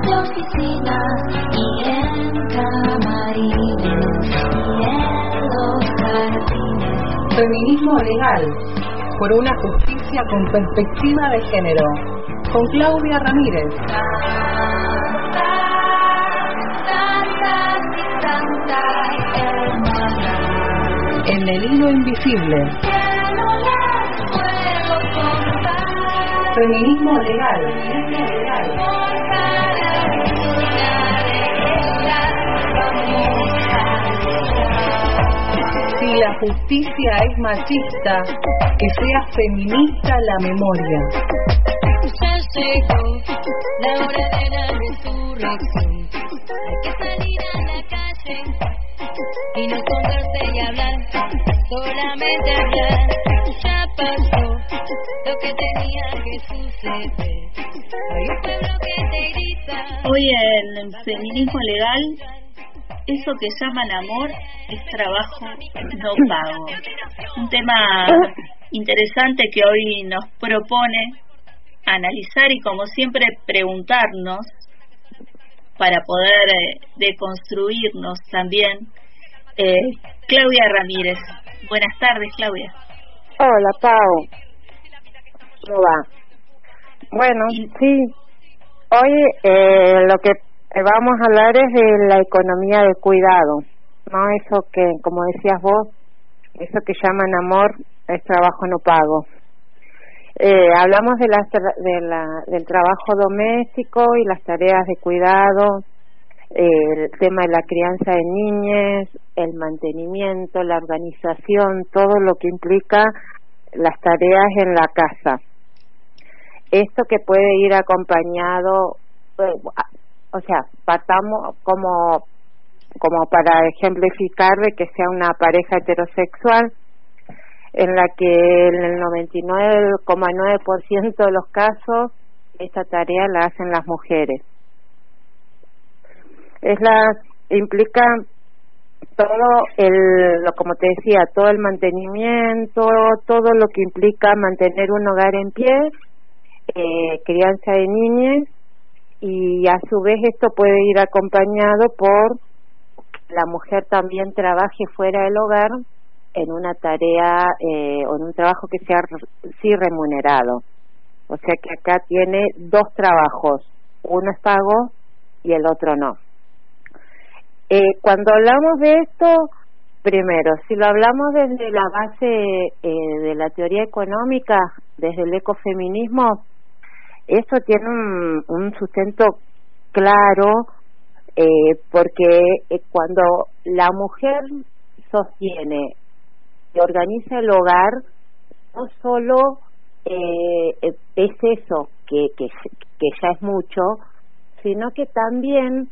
de oficina y en camarines y en los jardines. Feminismo legal, por una justicia con perspectiva de género, con Claudia Ramírez. En el hilo invisible, feminismo legal. Si la justicia es machista, que sea feminista la memoria. Ya llegó la hora de la resurrección. Hay que salir a la calle y no esconderse y hablar, solamente hablar. Ya pasó lo que tenía que suceder. Hay un pueblo que te grita. Hoy en Feminismo Legal, eso que llaman amor es trabajo no pago. Un tema interesante que hoy nos propone analizar y como siempre preguntarnos para poder eh, deconstruirnos también. Eh, Claudia Ramírez. Buenas tardes, Claudia. Hola, Pau. ¿Cómo va? Bueno, sí. Hoy eh, lo que vamos a hablar es de la economía del cuidado, ¿no? Eso que, como decías vos, eso que llaman amor es trabajo no pago. Eh, hablamos de tra- de la, del trabajo doméstico y las tareas de cuidado, eh, el tema de la crianza de niñas, el mantenimiento, la organización, todo lo que implica las tareas en la casa. Esto que puede ir acompañado, eh, o sea, partamos como como para ejemplificar de que sea una pareja heterosexual en la que en el 99,9% de los casos esta tarea la hacen las mujeres. Es la implica todo el como te decía, todo el mantenimiento, todo lo que implica mantener un hogar en pie, eh, crianza de niñas y a su vez esto puede ir acompañado por la mujer también trabaje fuera del hogar en una tarea eh, o en un trabajo que sea sí remunerado. O sea que acá tiene dos trabajos, uno es pago y el otro no. Eh, cuando hablamos de esto, primero, si lo hablamos desde la base eh, de la teoría económica, desde el ecofeminismo, esto tiene un, un sustento claro eh, porque eh, cuando la mujer sostiene y organiza el hogar, no solo eh, es eso, que, que, que ya es mucho, sino que también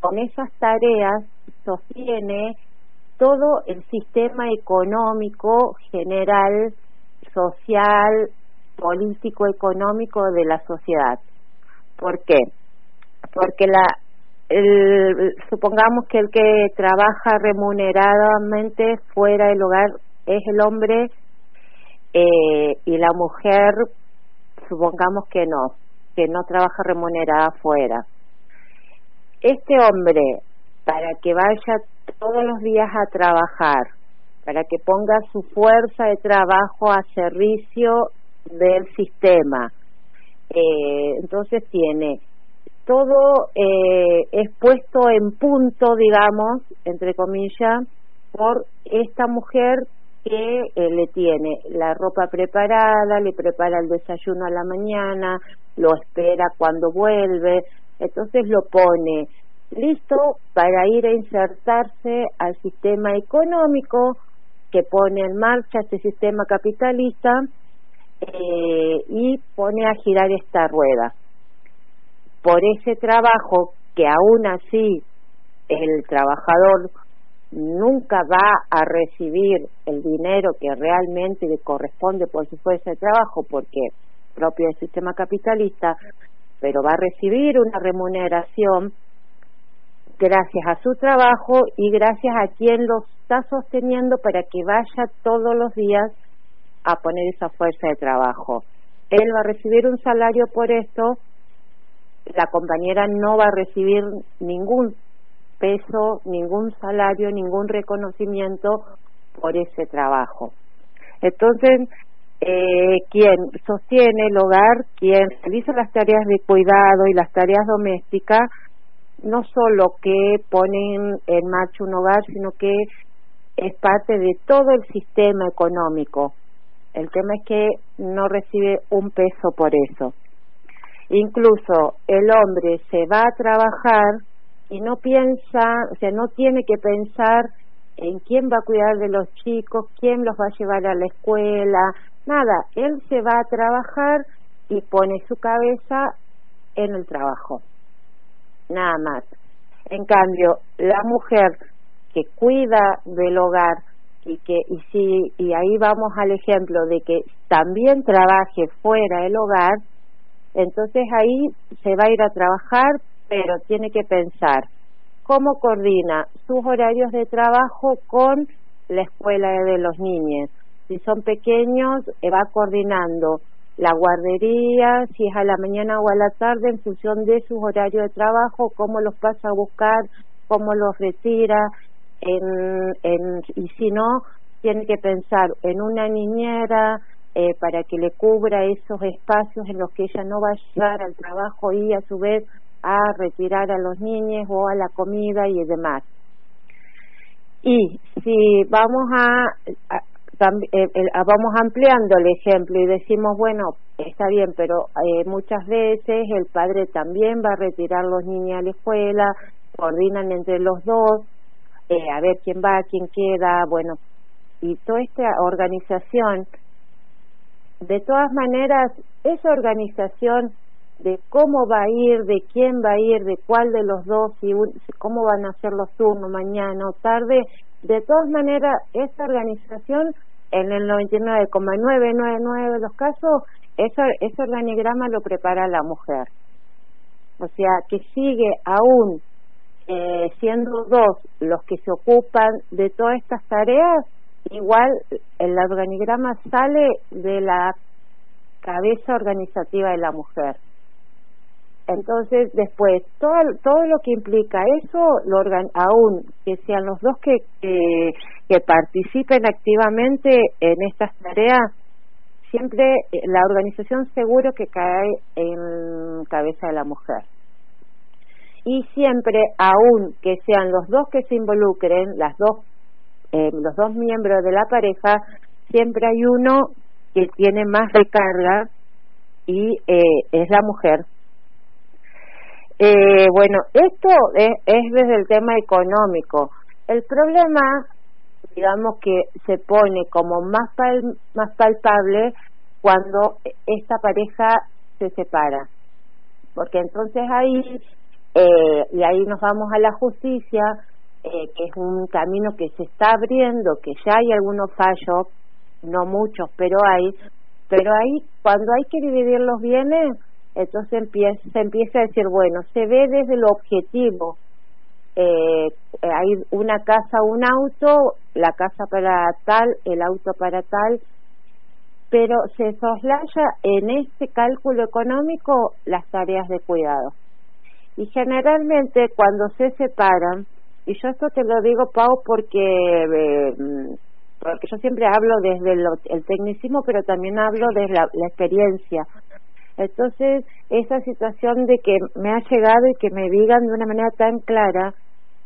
con esas tareas sostiene todo el sistema económico general, social, político, económico de la sociedad. ¿Por qué? Porque la, el, supongamos que el que trabaja remuneradamente fuera del hogar es el hombre eh, y la mujer, supongamos que no, que no trabaja remunerada fuera. Este hombre, para que vaya todos los días a trabajar, para que ponga su fuerza de trabajo a servicio del sistema, eh, entonces tiene todo eh, es puesto en punto, digamos, entre comillas, por esta mujer que eh, le tiene la ropa preparada, le prepara el desayuno a la mañana, lo espera cuando vuelve, entonces lo pone listo para ir a insertarse al sistema económico que pone en marcha este sistema capitalista eh, y pone a girar esta rueda. Por ese trabajo que aún así el trabajador nunca va a recibir el dinero que realmente le corresponde por su fuerza de trabajo porque propio del sistema capitalista pero va a recibir una remuneración gracias a su trabajo y gracias a quien lo está sosteniendo para que vaya todos los días a poner esa fuerza de trabajo. Él va a recibir un salario por esto la compañera no va a recibir ningún peso, ningún salario, ningún reconocimiento por ese trabajo. Entonces, eh, quien sostiene el hogar, quien realiza las tareas de cuidado y las tareas domésticas, no solo que ponen en marcha un hogar, sino que es parte de todo el sistema económico. El tema es que no recibe un peso por eso. Incluso el hombre se va a trabajar y no piensa, o sea, no tiene que pensar en quién va a cuidar de los chicos, quién los va a llevar a la escuela, nada, él se va a trabajar y pone su cabeza en el trabajo, nada más. En cambio, la mujer que cuida del hogar y que y si y ahí vamos al ejemplo de que también trabaje fuera del hogar, entonces ahí se va a ir a trabajar, pero tiene que pensar cómo coordina sus horarios de trabajo con la escuela de los niños. Si son pequeños, eh, va coordinando la guardería, si es a la mañana o a la tarde, en función de sus horarios de trabajo, cómo los pasa a buscar, cómo los retira, en, en, y si no, tiene que pensar en una niñera eh, para que le cubra esos espacios en los que ella no va a llegar al trabajo y a su vez a retirar a los niños o a la comida y demás. Y si vamos a, eh, vamos ampliando el ejemplo y decimos, bueno, está bien, pero eh, muchas veces el padre también va a retirar a los niños a la escuela, coordinan entre los dos, eh, a ver quién va, quién queda, bueno, y toda esta organización, de todas maneras, esa organización de cómo va a ir, de quién va a ir, de cuál de los dos, y cómo van a ser los turnos mañana o tarde, de todas maneras, esa organización en el 99,999 de los casos, ese organigrama lo prepara la mujer. O sea, que sigue aún eh, siendo dos los que se ocupan de todas estas tareas, igual el organigrama sale de la cabeza organizativa de la mujer. Entonces, después, todo, todo lo que implica eso, lo organ aún que sean los dos que, que, participen activamente en estas tareas, siempre eh, la organización seguro que cae en cabeza de la mujer. Y siempre, aún que sean los dos que se involucren, las dos, eh, los dos miembros de la pareja, siempre hay uno que tiene más recarga y eh, es la mujer eh, bueno, esto es, desde el tema económico. El problema, digamos que se pone como más, más palpable cuando esta pareja se separa. Porque entonces ahí, eh, y ahí nos vamos a la justicia, eh, que es un camino que se está abriendo, que ya hay algunos fallos, no muchos, pero hay, pero ahí cuando hay que dividir los bienes, entonces se empieza a decir, bueno, se ve desde lo objetivo. Eh, hay una casa, un auto, la casa para tal, el auto para tal, pero se soslaya en este cálculo económico las tareas de cuidado. Y generalmente cuando se separan, y yo esto te lo digo, Pau, porque, eh, porque yo siempre hablo desde el tecnicismo, pero también hablo desde la experiencia. Entonces, esa situación de que me ha llegado y que me digan de una manera tan clara,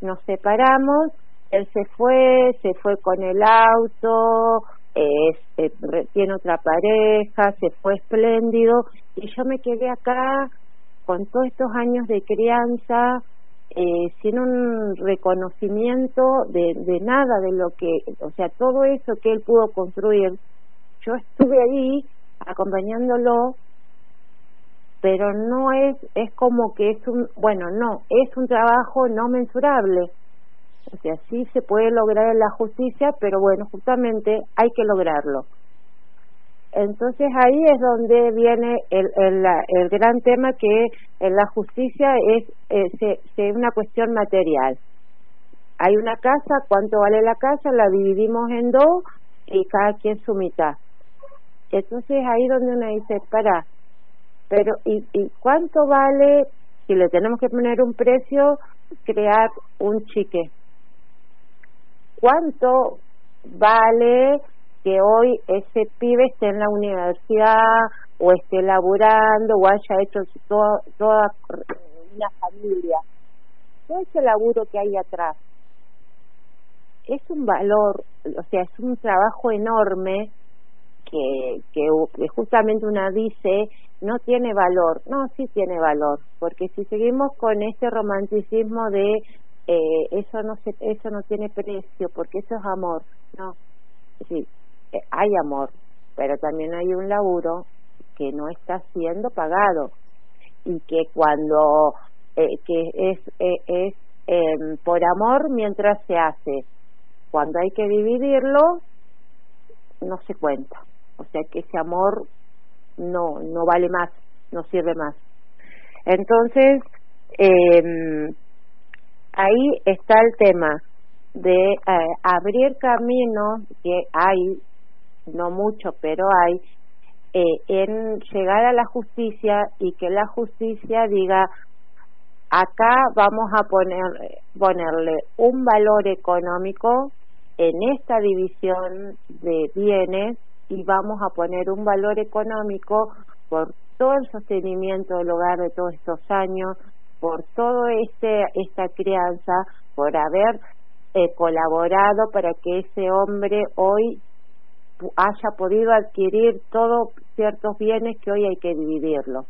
nos separamos, él se fue, se fue con el auto, eh, tiene otra pareja, se fue espléndido, y yo me quedé acá con todos estos años de crianza, eh, sin un reconocimiento de, de nada de lo que, o sea, todo eso que él pudo construir, yo estuve ahí acompañándolo pero no es es como que es un bueno no es un trabajo no mensurable. O sea sí se puede lograr en la justicia pero bueno justamente hay que lograrlo entonces ahí es donde viene el, el, el gran tema que en la justicia es eh, una cuestión material. Hay una casa cuánto vale la casa la dividimos en dos y cada quien su mitad. Entonces ahí donde uno dice para pero ¿y, y cuánto vale si le tenemos que poner un precio, crear un chique. ¿Cuánto vale que hoy ese pibe esté en la universidad o esté laburando o haya hecho toda, toda una familia? Todo ese laburo que hay atrás es un valor, o sea, es un trabajo enorme que, que, justamente una dice no tiene valor. No, sí tiene valor, porque si seguimos con este romanticismo de eh, eso no se, eso no tiene precio, porque eso es amor. No, sí, hay amor, pero también hay un laburo que no está siendo pagado y que cuando eh, que es es em, por amor mientras se hace. Cuando hay que dividirlo no se cuenta. O sea que ese amor no no vale más no sirve más. Entonces eh, ahí está el tema de eh, abrir caminos que hay no mucho pero hay eh, en llegar a la justicia y que la justicia diga acá vamos a poner ponerle un valor económico en esta división de bienes y vamos a poner un valor económico por todo el sostenimiento del hogar de todos estos años, por todo este esta crianza, por haber eh, colaborado para que ese hombre hoy haya podido adquirir todos ciertos bienes que hoy hay que dividirlos.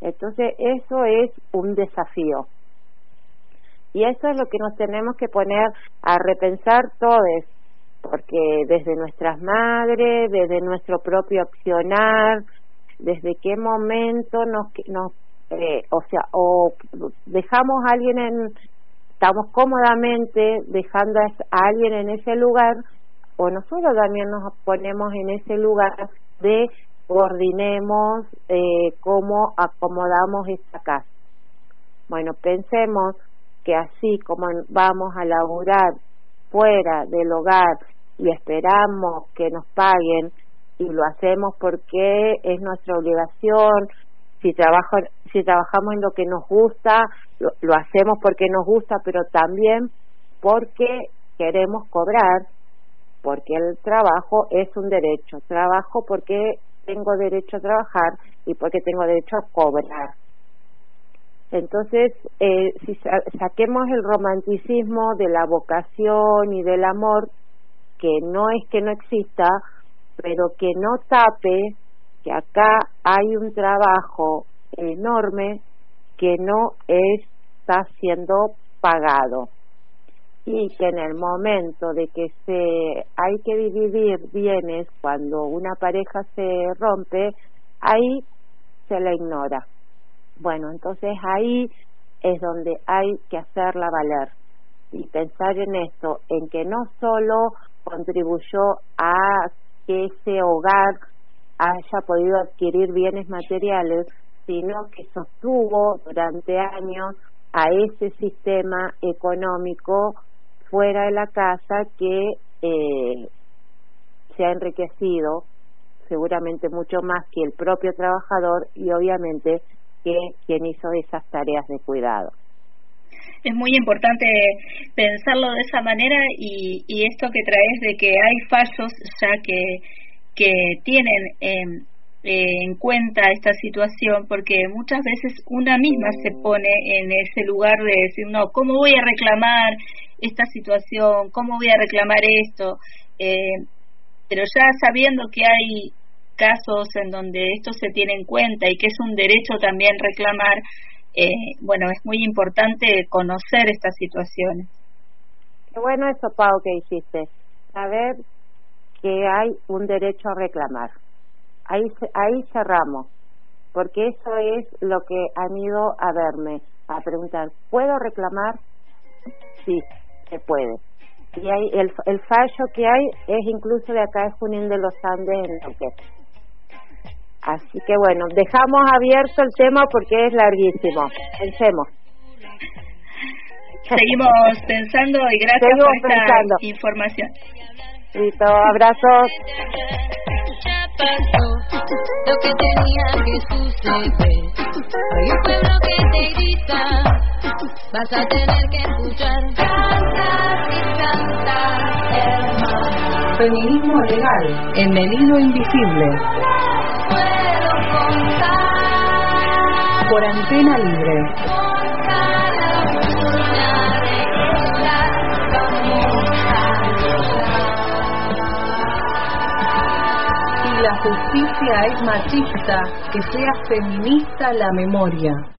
Entonces, eso es un desafío. Y eso es lo que nos tenemos que poner a repensar todos, porque desde nuestras madres, desde nuestro propio accionar, desde qué momento nos, nos eh, o sea, o dejamos a alguien en, estamos cómodamente dejando a alguien en ese lugar, o nosotros también nos ponemos en ese lugar de coordinemos eh, cómo acomodamos esta casa. Bueno, pensemos que así como vamos a laburar fuera del hogar y esperamos que nos paguen y lo hacemos porque es nuestra obligación, si trabajo, si trabajamos en lo que nos gusta, lo, lo hacemos porque nos gusta, pero también porque queremos cobrar, porque el trabajo es un derecho, trabajo porque tengo derecho a trabajar y porque tengo derecho a cobrar. Entonces, eh, si saquemos el romanticismo de la vocación y del amor, que no es que no exista, pero que no tape que acá hay un trabajo enorme que no está siendo pagado y que en el momento de que se hay que dividir bienes cuando una pareja se rompe ahí se la ignora. Bueno, entonces ahí es donde hay que hacerla valer. Y pensar en esto, en que no solo contribuyó a que ese hogar haya podido adquirir bienes materiales, sino que sostuvo durante años a ese sistema económico fuera de la casa que eh, se ha enriquecido seguramente mucho más que el propio trabajador y obviamente que quien hizo esas tareas de cuidado. Es muy importante pensarlo de esa manera y, y esto que traes de que hay fallos ya que, que tienen em, eh, en cuenta esta situación porque muchas veces una misma se pone en ese lugar de decir, no, ¿cómo voy a reclamar esta situación? ¿Cómo voy a reclamar esto? Eh, pero ya sabiendo que hay casos en donde esto se tiene en cuenta y que es un derecho también reclamar, eh, bueno, es muy importante conocer estas situaciones. Qué bueno eso, Pau, que dijiste. Saber que hay un derecho a reclamar. Ahí, ahí cerramos, porque eso es lo que han ido a verme, a preguntar, ¿puedo reclamar? Sí, se puede. Y hay, el, el fallo que hay es incluso de acá de Junín de los Andes en lo que Así que bueno, dejamos abierto el tema porque es larguísimo. Pensemos. Seguimos pensando y gracias por esta pensando. información. Listo, abrazos. lo que tenía que suceder. Hay un pueblo que te vas a tener que escuchar. Canta y canta, hermano. Feminismo legal en el hilo invisible. Puedo contar Por antena libre. cada una de la justicia es machista, que sea feminista la memoria.